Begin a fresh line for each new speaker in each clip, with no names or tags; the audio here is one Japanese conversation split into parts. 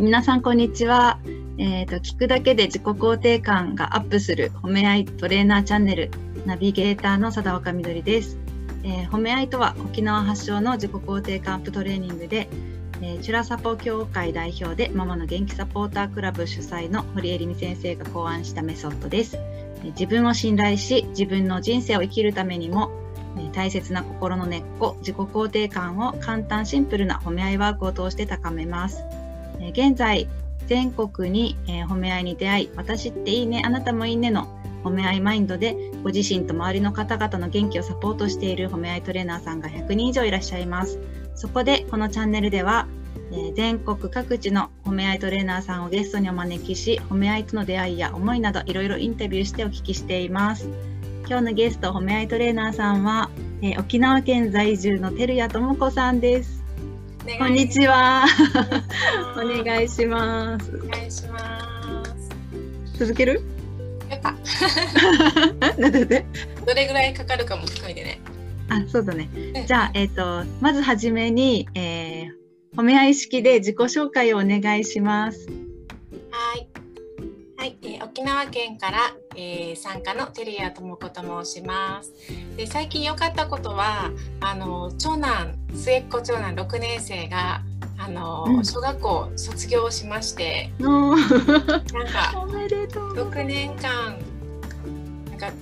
い、皆さんこんにちは。えっ、と、聞くだけで自己肯定感がアップする褒め合いトレーナーチャンネルナビゲーターの佐田岡みどりです。えー褒め合いとは沖縄発祥の自己肯定感アップトレーニングで、えーチュラサポ協会代表でママの元気サポータークラブ主催の堀江里美先生が考案したメソッドです。えー自分を信頼し、自分の人生を生きるためにも、え大切な心の根っこ、自己肯定感を簡単シンプルな褒め合いワークを通して高めます。現在、全国に、えー褒め合いに出会い、私っていいね、あなたもいいねの褒め合いマインドで、ご自身と周りの方々の元気をサポートしている褒め合いトレーナーさんが100人以上いらっしゃいます。そこで、このチャンネルでは、えー全国各地の褒め合いトレーナーさんをゲストにお招きし、褒め合いとの出会いや思いなどいろいろインタビューしてお聞きしています。今日のゲスト、褒め合いトレーナーさんは、えー沖縄県在住の照屋智子さんです。こんにちは。お
お
願いします。
お願いします。
続ける？
やっぱ
なんで？で
どれぐらいかかるかも含めてね。
あ、そうだね
うん。
じゃあ、えっ、と、まずはじめに、えー褒め合い式で自己紹介をお願いします。
はい。沖縄県から、えー参加の照屋智子と申します。で最近良かったことはあの長男末っ子長男6年生があの、
うん
小学校卒業しまして
おー
なんか
おめでとう。
6年間なんか、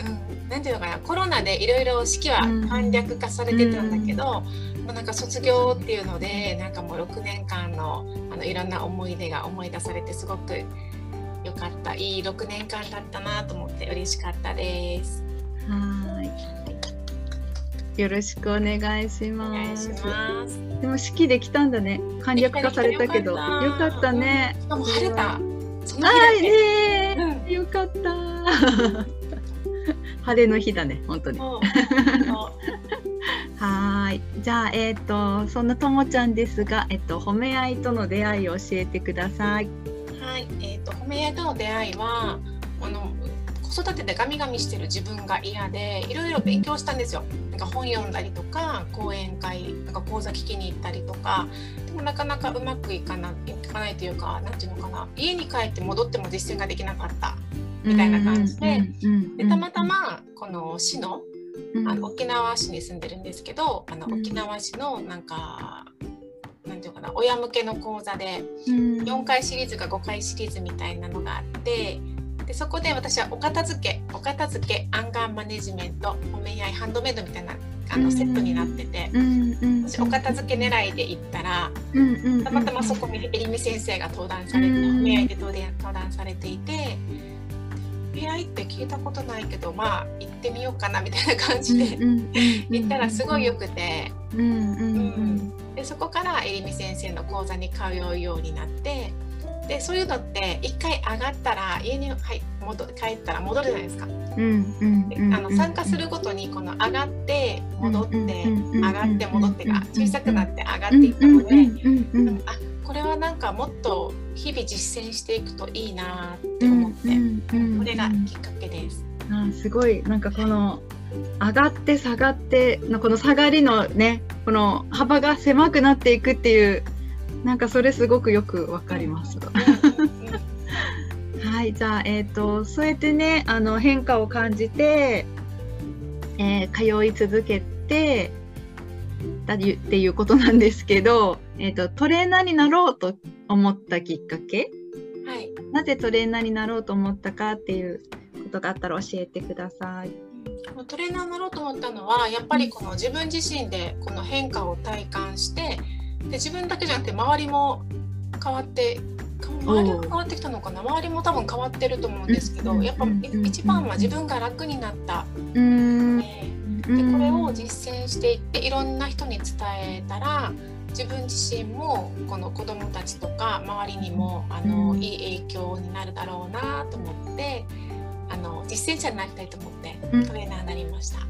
うん、なんていうのかなコロナでいろいろ式は
うん
簡略化されてたんだけど、まあなんか卒業っていうのでなんかもう6年間のあのいろんな思い出が思い出されてすごく良かったいい6年間だったなと思って嬉しかったです。
はーい。よろしくお願いします。でも式できたんだね。簡略化されたけど。よかったね。
しかも晴れた。その
ね
うん
ーよかった。晴れの日だね、本当に。はーい。じゃあ、えっ、と、そんなともちゃんですが、えっと、褒め合いとの出会いを教えてください。
はい、えっ、と褒め合いとの出会いはあの子育てでガミガミしてる自分が嫌でいろいろ勉強したんですよ。なんか本読んだりとか講演会なんか講座聞きに行ったりとかでもなかなかうまくいかないいかないというかなんていうのかな家に帰って戻っても実践ができなかった。みたいな感じででたまたまこの市の
うん
あの沖縄市に住んでるんですけどあの
うん
沖縄市のなんかていうのかな親向けの講座で
うん。
4回シリーズか5回シリーズみたいなのがあってでそこで私はお片付けお片付けアンガーマネジメント褒め合いハンドメイドみたいなあ
うん
のセットになってて私お片付け狙いで行ったらたまたまそこにえりみ先生が登壇されて
うん
褒め合いで登壇されていて褒め合いって聞いたことないけどまあ行ってみようかなみたいな感じで行ったらすごいよくて。
うんうんうん。
でそこからえりみ先生の講座に通うようになってでそういうのって一回上がったら家に、はい、戻帰ったら戻るじゃないですか。
うんうん
で
うん。
あの参加するごとにこの上がって戻って上がって戻ってが小さくなって上がって
うん
いったので、
うん
あこれはなんかもっと日々実践していくといいなって思って、
うん
これがきっかけです。
あすごい。なんかこの上がって下がってのこの下がりのねこの幅が狭くなっていくっていうなんかそれすごくよくわかります。はいじゃあえっ、とそうやってねあの変化を感じて、えー通い続けてたりっていうことなんですけど、えっとトレーナーになろうと思ったきっかけ？
はい
なぜトレーナーになろうと思ったかっていうことがあったら教えてください。
トレーナーになろうと思ったのはやっぱりこの自分自身でこの変化を体感してで自分だけじゃなくて周りも変わってか周りも変わってきたのかな？周りも多分変わってると思うんですけ
うん。
どやっぱ一番は自分が楽になった。
うーん。
ででこれを実践していっていろんな人に伝えたら自分自身もこの子どもたちとか周りにもあの、
うん。
いい影響になるだろうなと思ってあの実践者になりたいと思って
うん
トレーナーになりました。
あ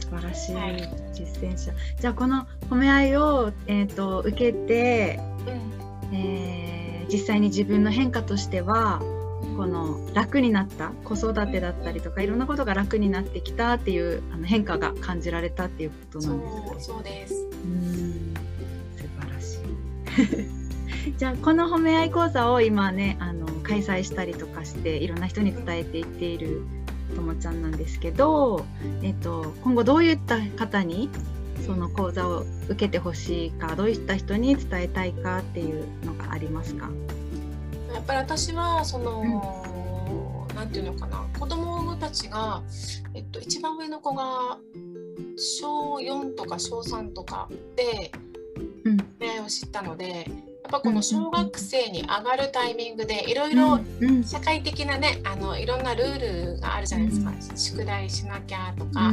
素晴らしい
はい
実践者。じゃあこの褒め合いを、えー、と受けて、
うん
えー実際に自分の変化としてはこの楽になった子育てだったりとかいろんなことが楽になってきたっていうあの変化が感じられたっていうこと
そ
なんですね
う。そうです。
うーん素晴らしい。じゃあこの褒め合い講座を今ねあの開催したりとかしていろんな人に伝えていっているともちゃんなんですけど、えっと、今後どういった方にその講座を受けてほしいかどういった人に伝えたいかっていうのがありますか？
やっぱり私はその、うん、なんていうのかな子供たちが、えっと、一番上の子が小4とか小3とかで恋愛を知ったので、ぱこの小学生に上がるタイミングでいろいろ社会的なねあのいろんなルールがあるじゃないですか、宿題しなきゃとか、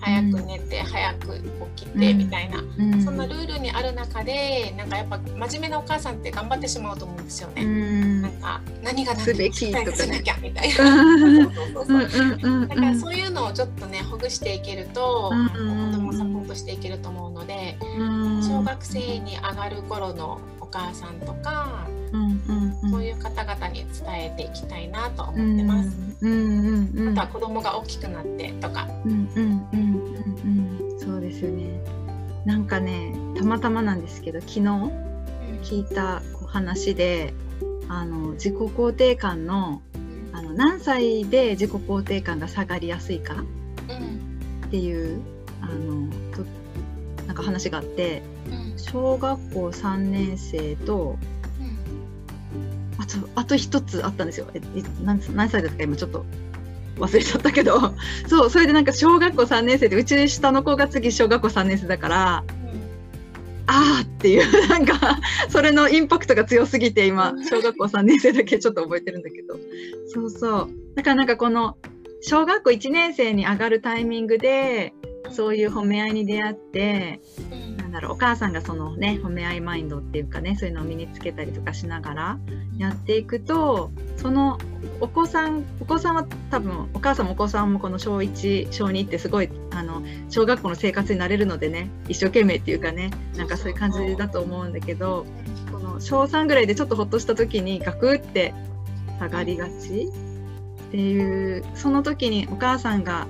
早く寝て早く起きてみたいな、そんなルールにある中でなんかやっぱ真面目なお母さんって頑張ってしまうと思うんですよね。なんか何が何でもしなきゃみたいな。だからそういうのをちょっとねほぐしていけると、子供サポートしていけると思うので、小学生に上がる頃の母さんとか、うんうんうん、そういう方々に伝えていきたいなと思ってます。うんうんうん、あとは子供が大きくなってとか。うんうんうん
うんうん、そうですよね。なんかねたまたまなんですけど昨日聞いた話で、あの自己肯定感のあの何歳で自己肯定感が下がりやすいかっていう、あのとなんか話があって、小学校3年生と、あとあと1つあったんですよ。え何何歳ですか今ちょっと忘れちゃったけど。そうそれでなんか小学校3年生でうち下の子が次小学校3年生だから、ああっていう なんかそれのインパクトが強すぎて今小学校3年生だけちょっと覚えてるんだけど。そうそう。だからなんかこの小学校1年生に上がるタイミングでそういう褒め合いに出会って、なんだろうお母さんがそのね褒め合いマインドっていうかねそういうのを身につけたりとかしながらやっていくとそのお子さんお子さんは多分お母さんもお子さんもこの小1小2ってすごいあの小学校の生活になれるのでね一生懸命っていうかねなんかそういう感じだと思うんだけどこの小3ぐらいでちょっとほっとした時にガクって下がりがちっていうその時にお母さんが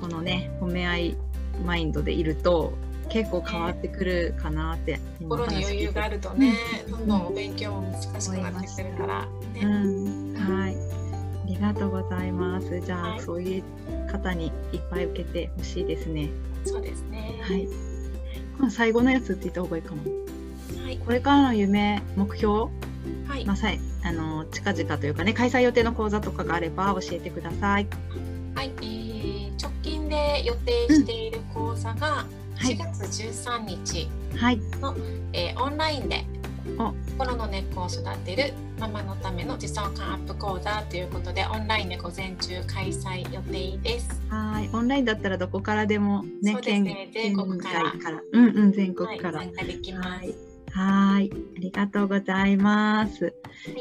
このね褒め合いマインドでいると結構変わってくるかなって、ね、
心に余裕があるとね、うん、どんどんお勉強も難しくなってくるから、ね、うん、
はい。ありがとうございます。じゃあ、はい、そういう方にいっぱい受けてほしいですね。
そうですね。
はい。この最後のやつって言った方がいいかも、はい、これからの夢目標？はい、まあ、さいあの近々というかね開催予定の講座とかがあれば教えてください。
はい、えー、で予定している講座が4月13日の、はい。えー、オンラインで心の根っこを育てるママのための自尊感アップ講座ということでオンラインで午前中開催予定です。
はい、オンラインだったらどこからでもね、
そうですね。全国から、
うんうん全国から、
はい、参加できます。はい
はい、ありがとうございます。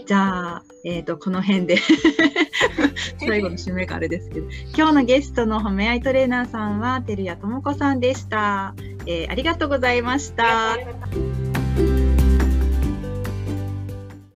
じゃあ、えっ、ー、と、この辺で 最後の締めがあれですけど、今日のゲストの褒め合いトレーナーさんは、照屋智子さんでした。えー、ありがとうございました。